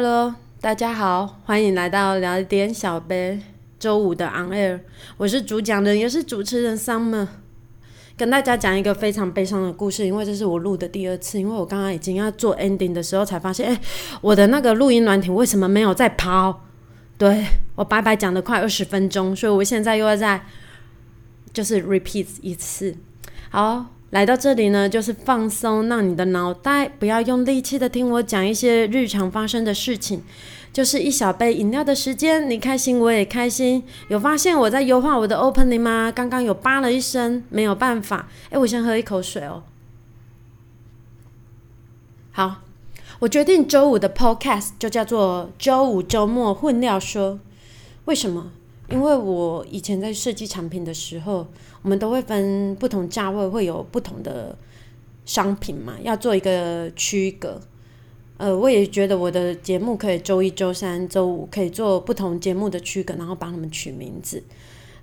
Hello，大家好，欢迎来到聊一点小杯周五的 On Air，我是主讲人也是主持人 Summer，跟大家讲一个非常悲伤的故事，因为这是我录的第二次，因为我刚刚已经要做 ending 的时候才发现，哎，我的那个录音软体为什么没有在跑？对我白白讲了快二十分钟，所以我现在又要再就是 repeat 一次，好。来到这里呢，就是放松，让你的脑袋不要用力气的听我讲一些日常发生的事情，就是一小杯饮料的时间，你开心我也开心。有发现我在优化我的 opening 吗？刚刚有叭了一声，没有办法。哎，我先喝一口水哦。好，我决定周五的 podcast 就叫做周五周末混料说。为什么？因为我以前在设计产品的时候。我们都会分不同价位，会有不同的商品嘛，要做一个区隔。呃，我也觉得我的节目可以周一、周三、周五可以做不同节目的区隔，然后帮他们取名字。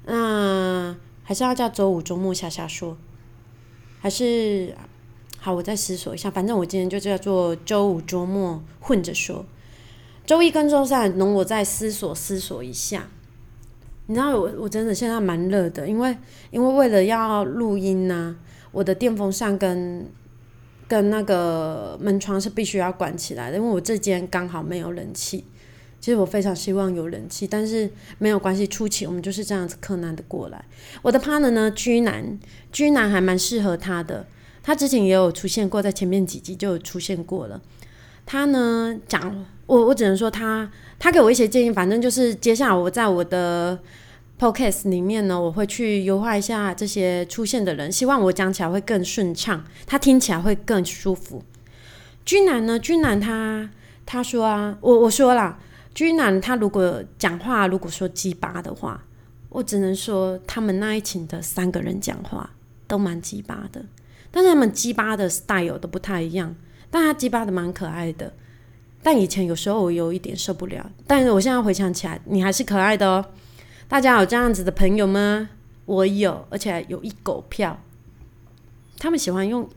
那还是要叫周五、周末下下说，还是好？我再思索一下。反正我今天就叫做周五、周末混着说。周一跟周三，容我再思索思索一下。你知道我我真的现在蛮热的，因为因为为了要录音呢，我的电风扇跟跟那个门窗是必须要关起来的，因为我这间刚好没有冷气。其实我非常希望有冷气，但是没有关系，初期我们就是这样子困难的过来。我的 partner 呢，居男，居男还蛮适合他的，他之前也有出现过，在前面几集就有出现过了。他呢讲我，我只能说他。他给我一些建议，反正就是接下来我在我的 podcast 里面呢，我会去优化一下这些出现的人，希望我讲起来会更顺畅，他听起来会更舒服。君南呢，君南他他说啊，我我说啦，君南他如果讲话如果说鸡巴的话，我只能说他们那一群的三个人讲话都蛮鸡巴的，但是他们鸡巴的 style 都不太一样，但他鸡巴的蛮可爱的。但以前有时候我有一点受不了，但是我现在回想起来，你还是可爱的哦。大家有这样子的朋友吗？我有，而且有一狗票。他们喜欢用，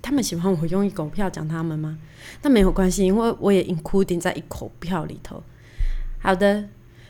他们喜欢我用一狗票讲他们吗？那没有关系，因为我也 including 在一口票里头。好的，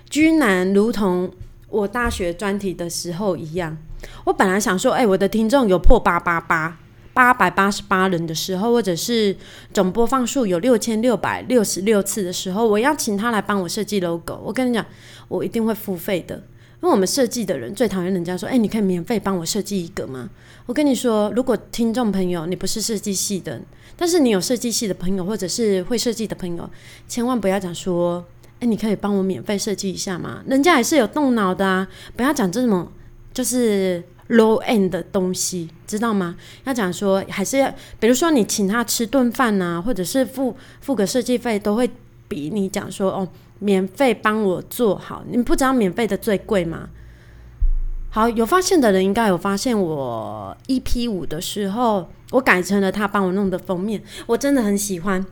居然如同我大学专题的时候一样，我本来想说，哎，我的听众有破八八八。八百八十八人的时候，或者是总播放数有六千六百六十六次的时候，我要请他来帮我设计 logo。我跟你讲，我一定会付费的，因为我们设计的人最讨厌人家说：“哎，你可以免费帮我设计一个吗？”我跟你说，如果听众朋友你不是设计系的，但是你有设计系的朋友，或者是会设计的朋友，千万不要讲说：“哎，你可以帮我免费设计一下吗？”人家也是有动脑的啊，不要讲这种就是。Low end 的东西，知道吗？要讲说，还是要，比如说你请他吃顿饭呐，或者是付付个设计费，都会比你讲说哦，免费帮我做好。你不知道免费的最贵吗？好，有发现的人应该有发现，我 EP 五的时候，我改成了他帮我弄的封面，我真的很喜欢。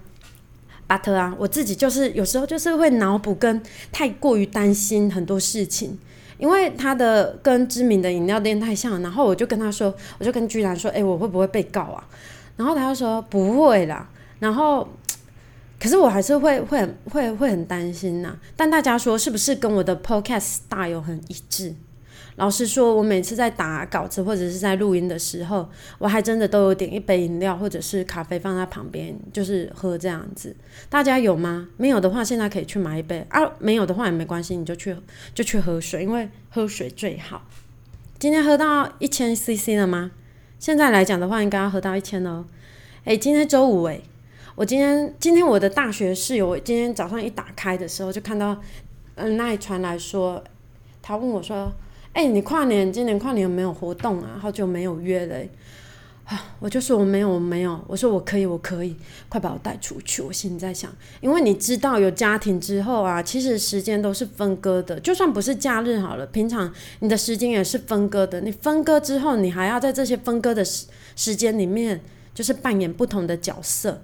But 啊，我自己就是有时候就是会脑补跟太过于担心很多事情。因为他的跟知名的饮料店太像，然后我就跟他说，我就跟居然说，哎，我会不会被告啊？然后他就说不会啦。然后，可是我还是会会会会很担心呐。但大家说是不是跟我的 podcast 大有很一致？老实说，我每次在打稿子或者是在录音的时候，我还真的都有点一杯饮料或者是咖啡放在旁边，就是喝这样子。大家有吗？没有的话，现在可以去买一杯啊。没有的话也没关系，你就去就去喝水，因为喝水最好。今天喝到一千 CC 了吗？现在来讲的话，应该要喝到一千哦。诶，今天周五诶，我今天今天我的大学室友，我今天早上一打开的时候就看到，嗯，那里传来说，他问我说。哎，你跨年今年跨年有没有活动啊？好久没有约了，啊，我就说我没有，我没有。我说我可以，我可以，快把我带出去。我心里在想，因为你知道有家庭之后啊，其实时间都是分割的，就算不是假日好了，平常你的时间也是分割的。你分割之后，你还要在这些分割的时时间里面，就是扮演不同的角色。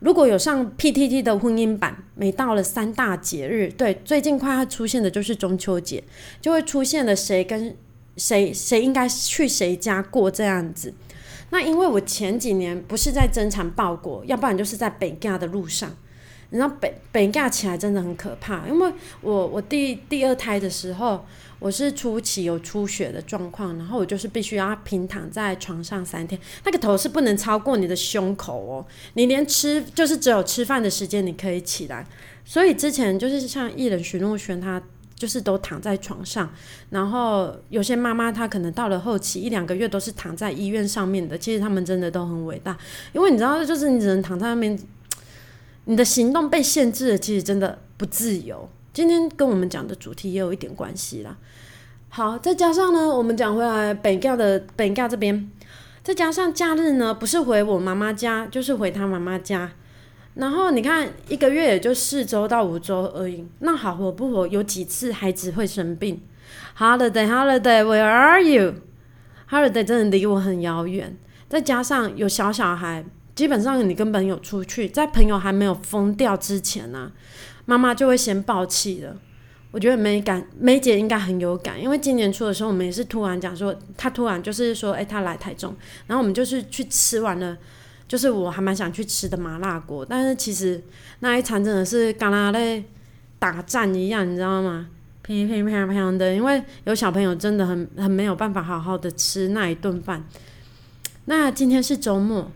如果有上 PTT 的婚姻版，每到了三大节日，对，最近快要出现的就是中秋节，就会出现了谁跟谁谁应该去谁家过这样子。那因为我前几年不是在增产报国，要不然就是在北嫁的路上。你知道北北架起来真的很可怕，因为我我第第二胎的时候，我是初期有出血的状况，然后我就是必须要平躺在床上三天，那个头是不能超过你的胸口哦，你连吃就是只有吃饭的时间你可以起来，所以之前就是像艺人徐若瑄她。就是都躺在床上，然后有些妈妈她可能到了后期一两个月都是躺在医院上面的，其实他们真的都很伟大，因为你知道，就是你只能躺在那边，你的行动被限制了，其实真的不自由。今天跟我们讲的主题也有一点关系啦。好，再加上呢，我们讲回来北教的北教这边，再加上假日呢，不是回我妈妈家，就是回他妈妈家。然后你看，一个月也就四周到五周而已。那好活不活？有几次孩子会生病？Holiday, holiday, where are you? Holiday 真的离我很遥远。再加上有小小孩，基本上你跟朋友出去，在朋友还没有疯掉之前呢，妈妈就会先抱气了。我觉得梅感梅姐应该很有感，因为今年初的时候，我们也是突然讲说，她突然就是说，哎，她来台中，然后我们就是去吃完了。就是我还蛮想去吃的麻辣锅，但是其实那一餐真的是刚刚在打战一样，你知道吗？乒乒乓乓的，因为有小朋友真的很很没有办法好好的吃那一顿饭。那今天是周末，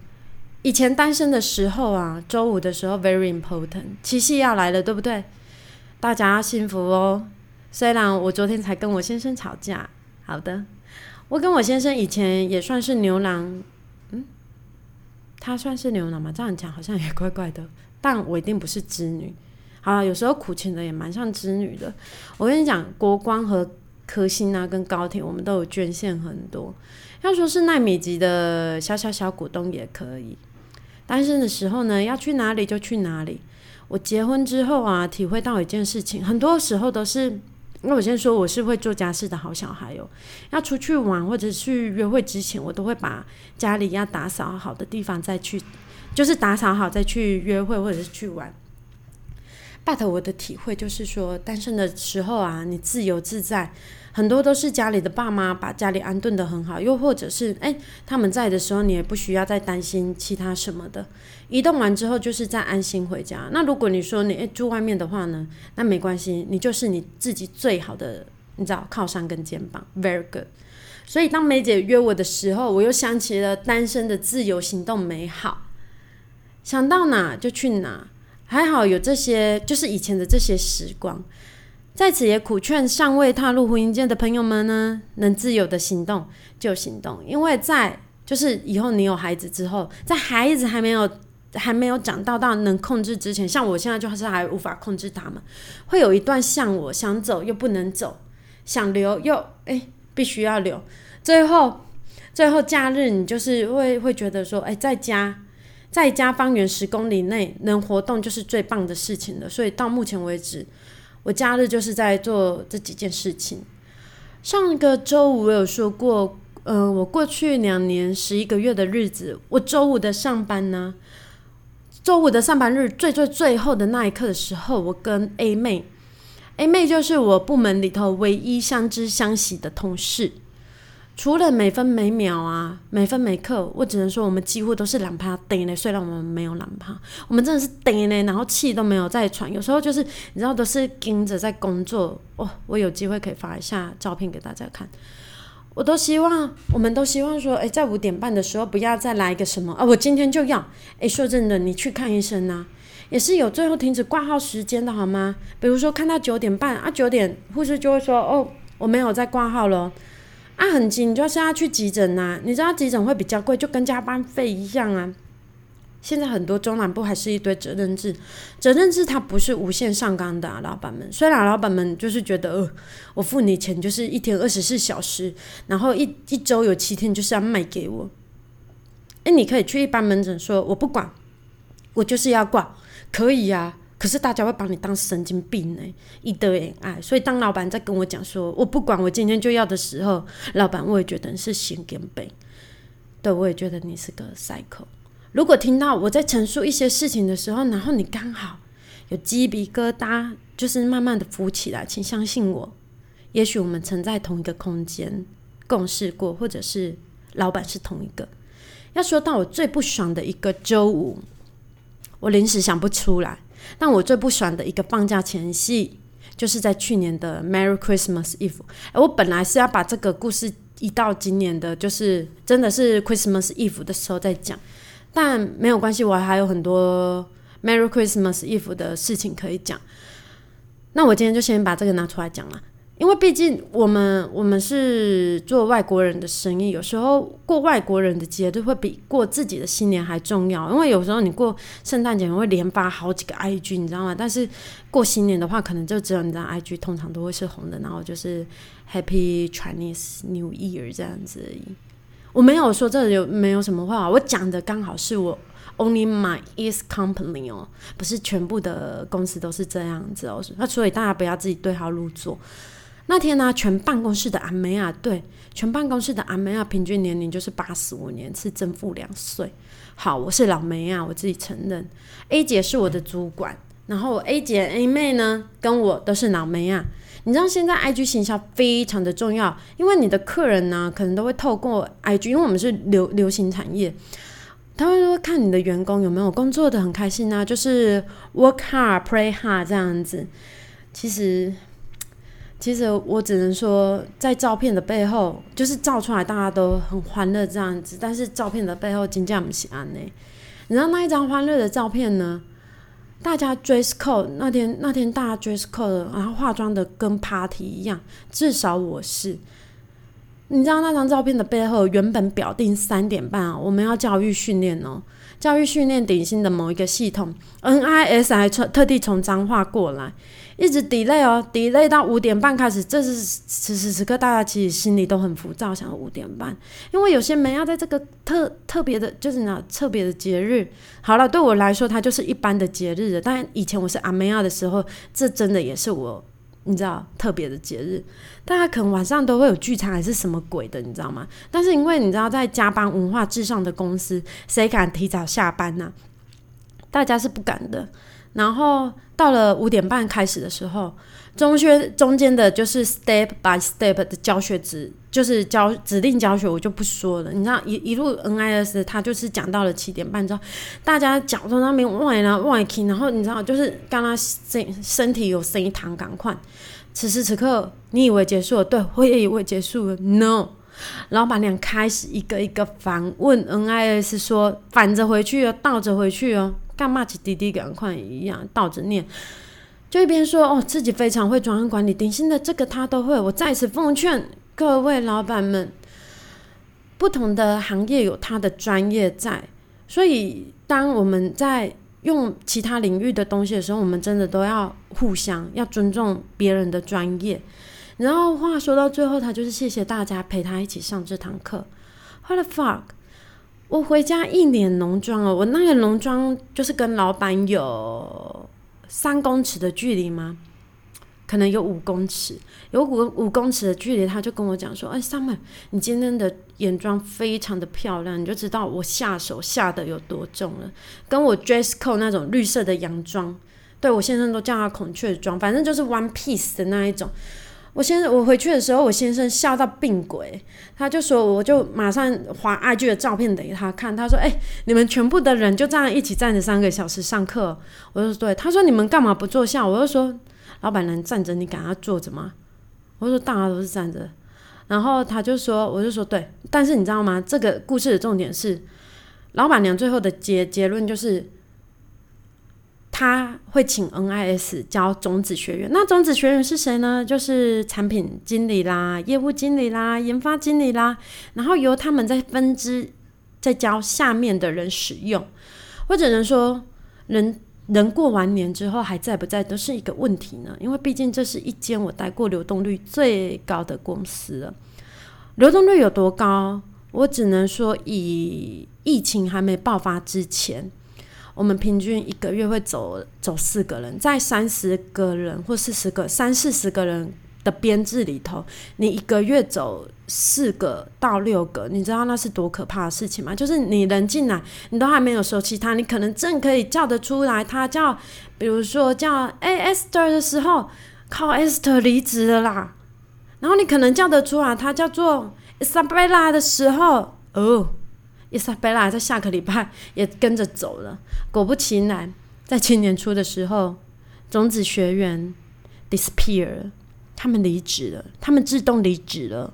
以前单身的时候啊，周五的时候 very important，七夕要来了，对不对？大家要幸福哦。虽然我昨天才跟我先生吵架，好的，我跟我先生以前也算是牛郎。嗯他算是牛郎吗？这样讲好像也怪怪的。但我一定不是织女。好了，有时候苦情的也蛮像织女的。我跟你讲，国光和科兴啊，跟高铁，我们都有捐献很多。要说是奈米级的小小小股东也可以。单身的时候呢，要去哪里就去哪里。我结婚之后啊，体会到一件事情，很多时候都是。那我先说，我是会做家事的好小孩哦。要出去玩或者去约会之前，我都会把家里要打扫好的地方再去，就是打扫好再去约会或者是去玩。But 我的体会就是说，单身的时候啊，你自由自在。很多都是家里的爸妈把家里安顿的很好，又或者是哎他们在的时候，你也不需要再担心其他什么的。移动完之后，就是再安心回家。那如果你说你住外面的话呢，那没关系，你就是你自己最好的，你知道靠山跟肩膀，very good。所以当梅姐约我的时候，我又想起了单身的自由行动美好，想到哪就去哪，还好有这些，就是以前的这些时光。在此也苦劝尚未踏入婚姻界的朋友们呢，能自由的行动就行动，因为在就是以后你有孩子之后，在孩子还没有还没有长到到能控制之前，像我现在就是还无法控制他们，会有一段像我想走又不能走，想留又哎必须要留，最后最后假日你就是会会觉得说，哎在家在家方圆十公里内能活动就是最棒的事情了，所以到目前为止。我假日就是在做这几件事情。上个周五我有说过，嗯，我过去两年十一个月的日子，我周五的上班呢，周五的上班日最最最后的那一刻的时候，我跟 A 妹，A 妹就是我部门里头唯一相知相喜的同事。除了每分每秒啊，每分每刻，我只能说我们几乎都是懒趴顶嘞。虽然我们没有懒趴，我们真的是顶嘞，然后气都没有在喘。有时候就是你知道，都是盯着在工作。哦，我有机会可以发一下照片给大家看。我都希望，我们都希望说，哎，在五点半的时候不要再来一个什么啊，我今天就要。哎，说真的，你去看医生呐，也是有最后停止挂号时间的好吗？比如说看到九点半啊，九点护士就会说，哦，我没有再挂号了。啊，很急，你就是要去急诊呐。你知道急诊会比较贵，就跟加班费一样啊。现在很多中南部还是一堆责任制，责任制它不是无限上纲的啊，老板们。虽然老板们就是觉得，呃，我付你钱就是一天二十四小时，然后一一周有七天就是要卖给我。哎，你可以去一般门诊说，我不管，我就是要挂，可以呀。可是大家会把你当神经病呢，一堆爱。所以当老板在跟我讲说我不管，我今天就要的时候，老板我也觉得你是心跟背。对，我也觉得你是个 psycho。如果听到我在陈述一些事情的时候，然后你刚好有鸡皮疙瘩，就是慢慢的浮起来，请相信我，也许我们曾在同一个空间共事过，或者是老板是同一个。要说到我最不爽的一个周五，我临时想不出来。但我最不喜欢的一个放假前夕，就是在去年的 Merry Christmas Eve。我本来是要把这个故事移到今年的，就是真的是 Christmas Eve 的时候再讲，但没有关系，我还有很多 Merry Christmas Eve 的事情可以讲。那我今天就先把这个拿出来讲了。因为毕竟我们我们是做外国人的生意，有时候过外国人的节日会比过自己的新年还重要。因为有时候你过圣诞节会连发好几个 IG，你知道吗？但是过新年的话，可能就只有你的 IG 通常都会是红的，然后就是 Happy Chinese New Year 这样子。我没有说这有没有什么话，我讲的刚好是我 Only my is company 哦，不是全部的公司都是这样子哦。那所以大家不要自己对号入座。那天呢，全办公室的阿梅亚，对，全办公室的阿梅亚平均年龄就是八十五年，是正负两岁。好，我是老梅亚，我自己承认。A 姐是我的主管，然后 A 姐、A 妹呢，跟我都是老梅亚。你知道现在 IG 行销非常的重要，因为你的客人呢，可能都会透过 IG，因为我们是流流行产业，他会说看你的员工有没有工作的很开心啊，就是 work hard, play hard 这样子。其实。其实我只能说，在照片的背后，就是照出来大家都很欢乐这样子，但是照片的背后真正不是安呢。你知道那一张欢乐的照片呢？大家 dress code 那天那天大家 dress code，然后化妆的跟 party 一样，至少我是。你知道那张照片的背后，原本表定三点半啊，我们要教育训练哦，教育训练鼎新的某一个系统，NIS 还特特地从彰化过来。一直 delay 哦，delay 到五点半开始，这是此时此刻大家其实心里都很浮躁，想要五点半，因为有些门要在这个特特别的，就是呢特别的节日。好了，对我来说，它就是一般的节日的。但以前我是阿梅亚的时候，这真的也是我，你知道特别的节日。大家可能晚上都会有聚餐还是什么鬼的，你知道吗？但是因为你知道，在加班文化至上的公司，谁敢提早下班呢？大家是不敢的。然后到了五点半开始的时候，中学中间的就是 step by step 的教学指，就是教指定教学，我就不说了。你知道一一路 NIS，他就是讲到了七点半之后，大家脚在那边歪了歪去，然后你知道就是刚刚身身体有声音弹，赶快。此时此刻，你以为结束了？对，我也以为结束了。No，老板娘开始一个一个反问 NIS，说反着回去哦，倒着回去哦。干嘛？起滴滴赶快一样倒着念，就一边说哦，自己非常会专案管理，顶薪的这个他都会。我再次奉劝各位老板们，不同的行业有他的专业在，所以当我们在用其他领域的东西的时候，我们真的都要互相要尊重别人的专业。然后话说到最后，他就是谢谢大家陪他一起上这堂课。What the fuck？我回家一脸浓妆哦，我那个浓妆就是跟老板有三公尺的距离吗？可能有五公尺，有五五公尺的距离，他就跟我讲说：“哎，Summer，你今天的眼妆非常的漂亮，你就知道我下手下的有多重了。”跟我 dress code 那种绿色的洋装，对我先生都叫他孔雀妆，反正就是 one piece 的那一种。我先，我回去的时候，我先生笑到病鬼，他就说，我就马上划 IG 的照片给他看，他说：“哎，你们全部的人就这样一起站着三个小时上课。”我就说：“对。”他说：“你们干嘛不坐下？”我就说：“老板能站着，你敢要坐着吗？”我说：“大家都是站着。”然后他就说：“我就说对。”但是你知道吗？这个故事的重点是，老板娘最后的结结论就是。他会请 NIS 教种子学员，那种子学员是谁呢？就是产品经理啦、业务经理啦、研发经理啦，然后由他们在分支再教下面的人使用。或者能说，人人过完年之后还在不在都是一个问题呢，因为毕竟这是一间我待过流动率最高的公司了。流动率有多高？我只能说，以疫情还没爆发之前。我们平均一个月会走走四个人，在三十个人或四十个、三四十个人的编制里头，你一个月走四个到六个，你知道那是多可怕的事情吗？就是你人进来，你都还没有熟悉他，你可能正可以叫得出来，他叫，比如说叫 A Esther 的时候，靠 Esther 离职了啦，然后你可能叫得出来，他叫做 Isabella 的时候，哦。伊莎贝拉在下个礼拜也跟着走了。果不其然，在今年初的时候，种子学员 disappear，他们离职了，他们自动离职了。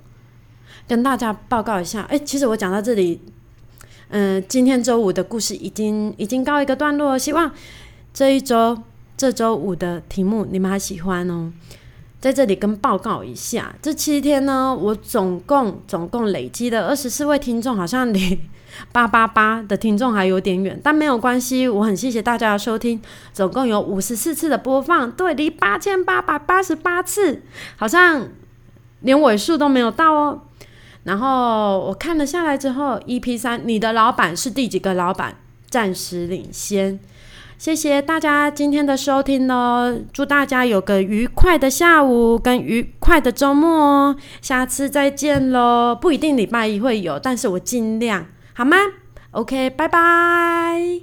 跟大家报告一下，哎，其实我讲到这里，嗯，今天周五的故事已经已经告一个段落，希望这一周这周五的题目你们还喜欢哦。在这里跟报告一下，这七天呢，我总共总共累积的二十四位听众，好像离八八八的听众还有点远，但没有关系，我很谢谢大家的收听，总共有五十四次的播放，对，离八千八百八十八次，好像连尾数都没有到哦。然后我看了下来之后，EP 三，你的老板是第几个老板？暂时领先。谢谢大家今天的收听哦，祝大家有个愉快的下午跟愉快的周末哦，下次再见喽！不一定礼拜一会有，但是我尽量好吗？Ok 拜拜。